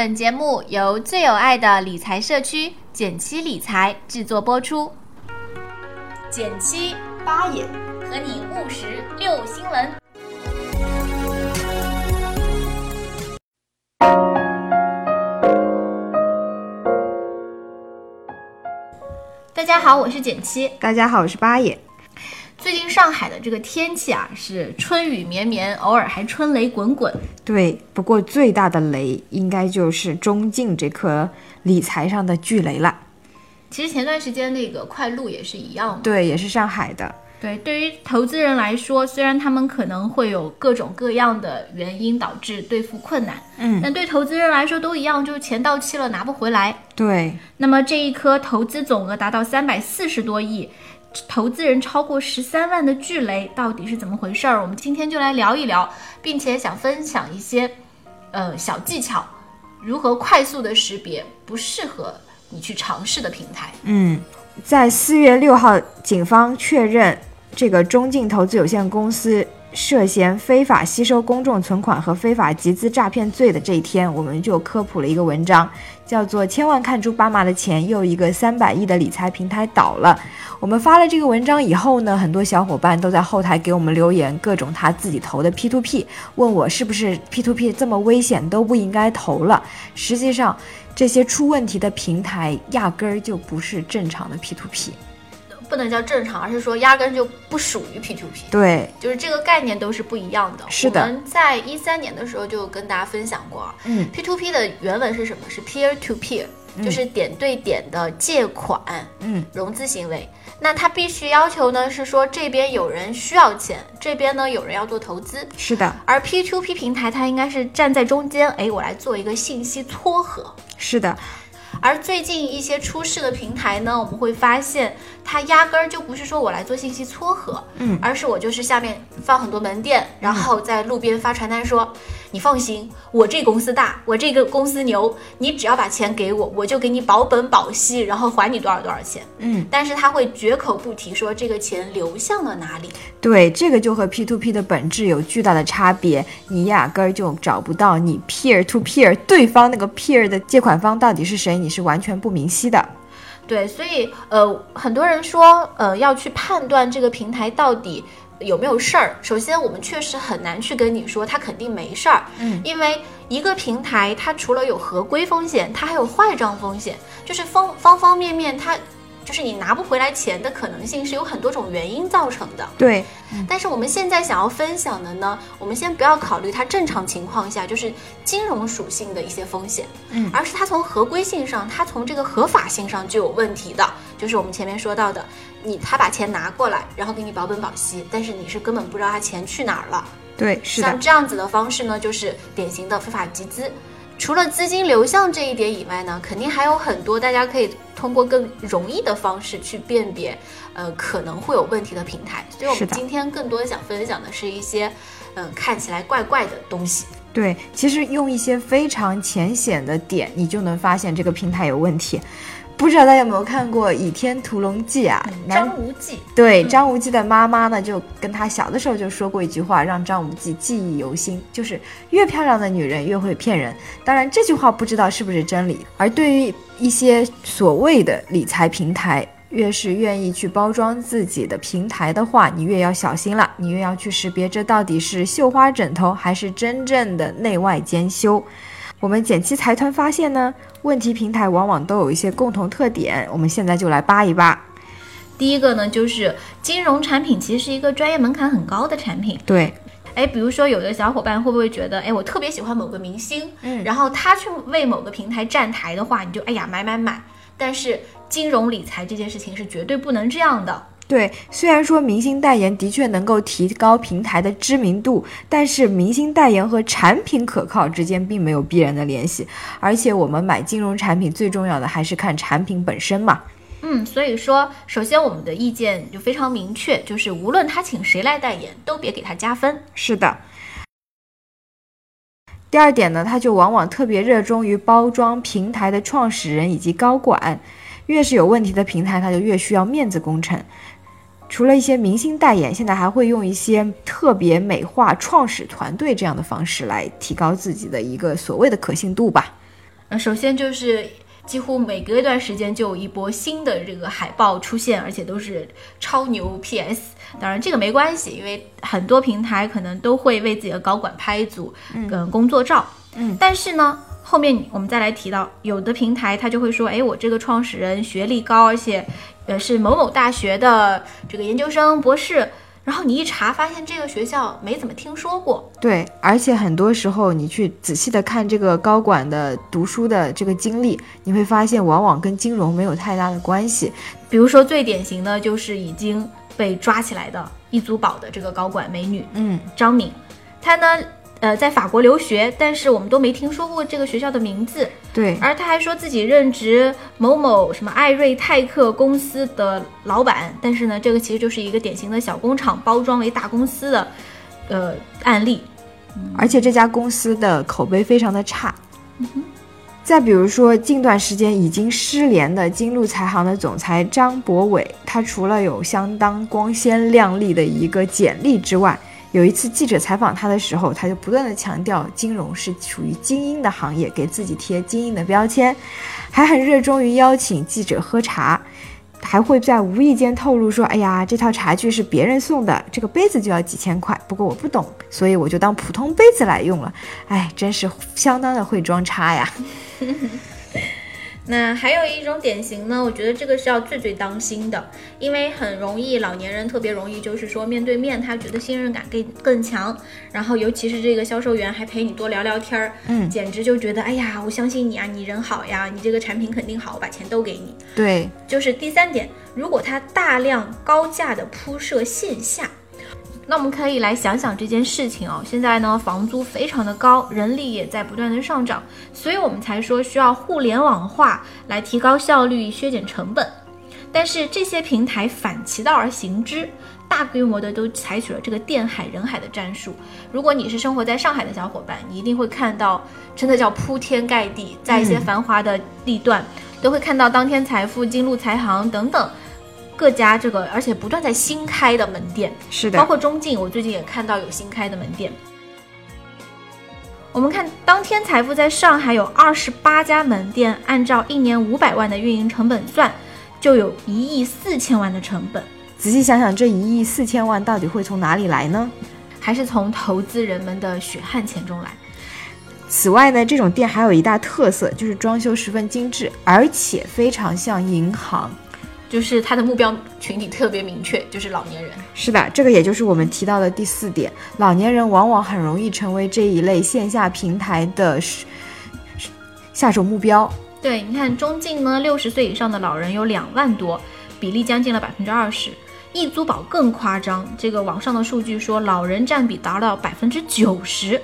本节目由最有爱的理财社区简七理财制作播出。简七八爷和你务实六新闻。大家好，我是简七。大家好，我是八眼。最近上海的这个天气啊，是春雨绵绵，偶尔还春雷滚滚。对，不过最大的雷应该就是中晋这颗理财上的巨雷了。其实前段时间那个快鹿也是一样的，对，也是上海的。对，对于投资人来说，虽然他们可能会有各种各样的原因导致兑付困难，嗯，但对投资人来说都一样，就是钱到期了拿不回来。对，那么这一颗投资总额达到三百四十多亿。投资人超过十三万的巨雷到底是怎么回事儿？我们今天就来聊一聊，并且想分享一些，呃小技巧，如何快速的识别不适合你去尝试的平台。嗯，在四月六号，警方确认这个中晋投资有限公司涉嫌非法吸收公众存款和非法集资诈骗罪的这一天，我们就科普了一个文章，叫做《千万看出爸妈的钱》，又一个三百亿的理财平台倒了。我们发了这个文章以后呢，很多小伙伴都在后台给我们留言，各种他自己投的 P2P，问我是不是 P2P 这么危险都不应该投了。实际上，这些出问题的平台压根儿就不是正常的 P2P，不能叫正常，而是说压根就不属于 P to P。对，就是这个概念都是不一样的。是的，我们在一三年的时候就跟大家分享过，嗯，P to P 的原文是什么？是 peer to peer，就是点对点的借款，嗯，融资行为。那它必须要求呢是说这边有人需要钱，这边呢有人要做投资。是的，而 P to P 平台它应该是站在中间，哎，我来做一个信息撮合。是的。而最近一些出事的平台呢，我们会发现它压根儿就不是说我来做信息撮合，嗯，而是我就是下面放很多门店，然后在路边发传单说，你放心，我这公司大，我这个公司牛，你只要把钱给我，我就给你保本保息，然后还你多少多少钱，嗯，但是他会绝口不提说这个钱流向了哪里。对，这个就和 P to P 的本质有巨大的差别，你压根儿就找不到你 peer to peer 对方那个 peer 的借款方到底是谁，你是完全不明晰的。对，所以呃，很多人说呃要去判断这个平台到底有没有事儿。首先，我们确实很难去跟你说它肯定没事儿，嗯，因为一个平台它除了有合规风险，它还有坏账风险，就是方方方面面它。就是你拿不回来钱的可能性是有很多种原因造成的，对。但是我们现在想要分享的呢，我们先不要考虑它正常情况下就是金融属性的一些风险，嗯，而是它从合规性上，它从这个合法性上就有问题的，就是我们前面说到的，你他把钱拿过来，然后给你保本保息，但是你是根本不知道他钱去哪儿了，对，是的。像这样子的方式呢，就是典型的非法集资。除了资金流向这一点以外呢，肯定还有很多大家可以通过更容易的方式去辨别，呃，可能会有问题的平台。所以，我们今天更多想分享的是一些，嗯，看起来怪怪的东西。对，其实用一些非常浅显的点，你就能发现这个平台有问题。不知道大家有没有看过《倚天屠龙记》啊？张无忌对张无忌的妈妈呢，就跟他小的时候就说过一句话，让张无忌记忆犹新，就是越漂亮的女人越会骗人。当然，这句话不知道是不是真理。而对于一些所谓的理财平台，越是愿意去包装自己的平台的话，你越要小心了，你越要去识别这到底是绣花枕头还是真正的内外兼修。我们减七财团发现呢，问题平台往往都有一些共同特点，我们现在就来扒一扒。第一个呢，就是金融产品其实是一个专业门槛很高的产品。对，哎，比如说有的小伙伴会不会觉得，哎，我特别喜欢某个明星，嗯，然后他去为某个平台站台的话，你就哎呀买买买。但是金融理财这件事情是绝对不能这样的。对，虽然说明星代言的确能够提高平台的知名度，但是明星代言和产品可靠之间并没有必然的联系。而且我们买金融产品最重要的还是看产品本身嘛。嗯，所以说，首先我们的意见就非常明确，就是无论他请谁来代言，都别给他加分。是的。第二点呢，他就往往特别热衷于包装平台的创始人以及高管，越是有问题的平台，他就越需要面子工程。除了一些明星代言，现在还会用一些特别美化创始团队这样的方式来提高自己的一个所谓的可信度吧。呃，首先就是几乎每隔一段时间就有一波新的这个海报出现，而且都是超牛 PS。当然这个没关系，因为很多平台可能都会为自己的高管拍一组嗯工作照。嗯，但是呢，后面我们再来提到，有的平台他就会说，哎，我这个创始人学历高，而且呃是某某大学的这个研究生、博士。然后你一查，发现这个学校没怎么听说过。对，而且很多时候你去仔细的看这个高管的读书的这个经历，你会发现往往跟金融没有太大的关系。比如说最典型的就是已经被抓起来的易租宝的这个高管美女，嗯，张敏，她呢。呃，在法国留学，但是我们都没听说过这个学校的名字。对，而他还说自己任职某某什么艾瑞泰克公司的老板，但是呢，这个其实就是一个典型的小工厂包装为大公司的，呃，案例。而且这家公司的口碑非常的差。嗯再比如说，近段时间已经失联的金鹿财行的总裁张博伟，他除了有相当光鲜亮丽的一个简历之外，有一次记者采访他的时候，他就不断的强调金融是属于精英的行业，给自己贴精英的标签，还很热衷于邀请记者喝茶，还会在无意间透露说：“哎呀，这套茶具是别人送的，这个杯子就要几千块，不过我不懂，所以我就当普通杯子来用了。”哎，真是相当的会装叉呀。那还有一种典型呢，我觉得这个是要最最当心的，因为很容易老年人特别容易就是说面对面，他觉得信任感更更强，然后尤其是这个销售员还陪你多聊聊天儿，嗯，简直就觉得哎呀，我相信你啊，你人好呀，你这个产品肯定好，我把钱都给你。对，就是第三点，如果他大量高价的铺设线下。那我们可以来想想这件事情哦。现在呢，房租非常的高，人力也在不断的上涨，所以我们才说需要互联网化来提高效率、削减成本。但是这些平台反其道而行之，大规模的都采取了这个电海人海的战术。如果你是生活在上海的小伙伴，你一定会看到，真的叫铺天盖地，在一些繁华的地段，都会看到当天财富、金鹿财行等等。各家这个，而且不断在新开的门店，是的，包括中进，我最近也看到有新开的门店。我们看当天财富在上海有二十八家门店，按照一年五百万的运营成本算，就有一亿四千万的成本。仔细想想，这一亿四千万到底会从哪里来呢？还是从投资人们的血汗钱中来？此外呢，这种店还有一大特色，就是装修十分精致，而且非常像银行。就是他的目标群体特别明确，就是老年人。是的，这个也就是我们提到的第四点，老年人往往很容易成为这一类线下平台的下手目标。对，你看中晋呢，六十岁以上的老人有两万多，比例将近了百分之二十。易租宝更夸张，这个网上的数据说，老人占比达到百分之九十。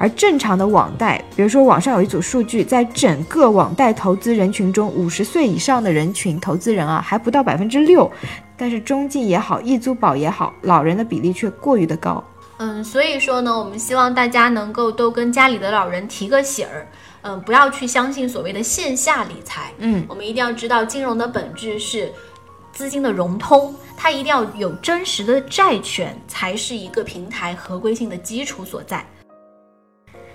而正常的网贷，比如说网上有一组数据，在整个网贷投资人群中，五十岁以上的人群投资人啊，还不到百分之六。但是中晋也好，易租宝也好，老人的比例却过于的高。嗯，所以说呢，我们希望大家能够都跟家里的老人提个醒儿，嗯，不要去相信所谓的线下理财。嗯，我们一定要知道，金融的本质是资金的融通，它一定要有真实的债权，才是一个平台合规性的基础所在。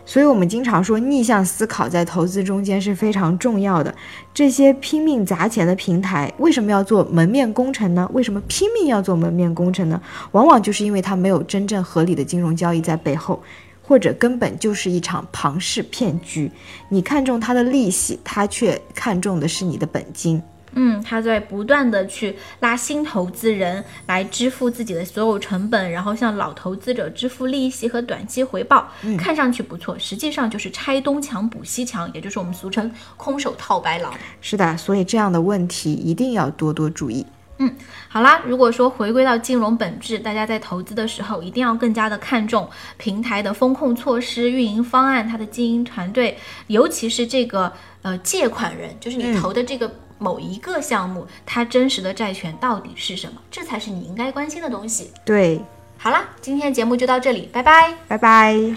所以，我们经常说逆向思考在投资中间是非常重要的。这些拼命砸钱的平台为什么要做门面工程呢？为什么拼命要做门面工程呢？往往就是因为它没有真正合理的金融交易在背后，或者根本就是一场庞氏骗局。你看中它的利息，它却看中的是你的本金。嗯，他在不断的去拉新投资人来支付自己的所有成本，然后向老投资者支付利息和短期回报，看上去不错，实际上就是拆东墙补西墙，也就是我们俗称空手套白狼。是的，所以这样的问题一定要多多注意。嗯，好啦，如果说回归到金融本质，大家在投资的时候一定要更加的看重平台的风控措施、运营方案、它的经营团队，尤其是这个呃借款人，就是你投的这个。某一个项目，它真实的债权到底是什么？这才是你应该关心的东西。对，好啦，今天节目就到这里，拜拜，拜拜。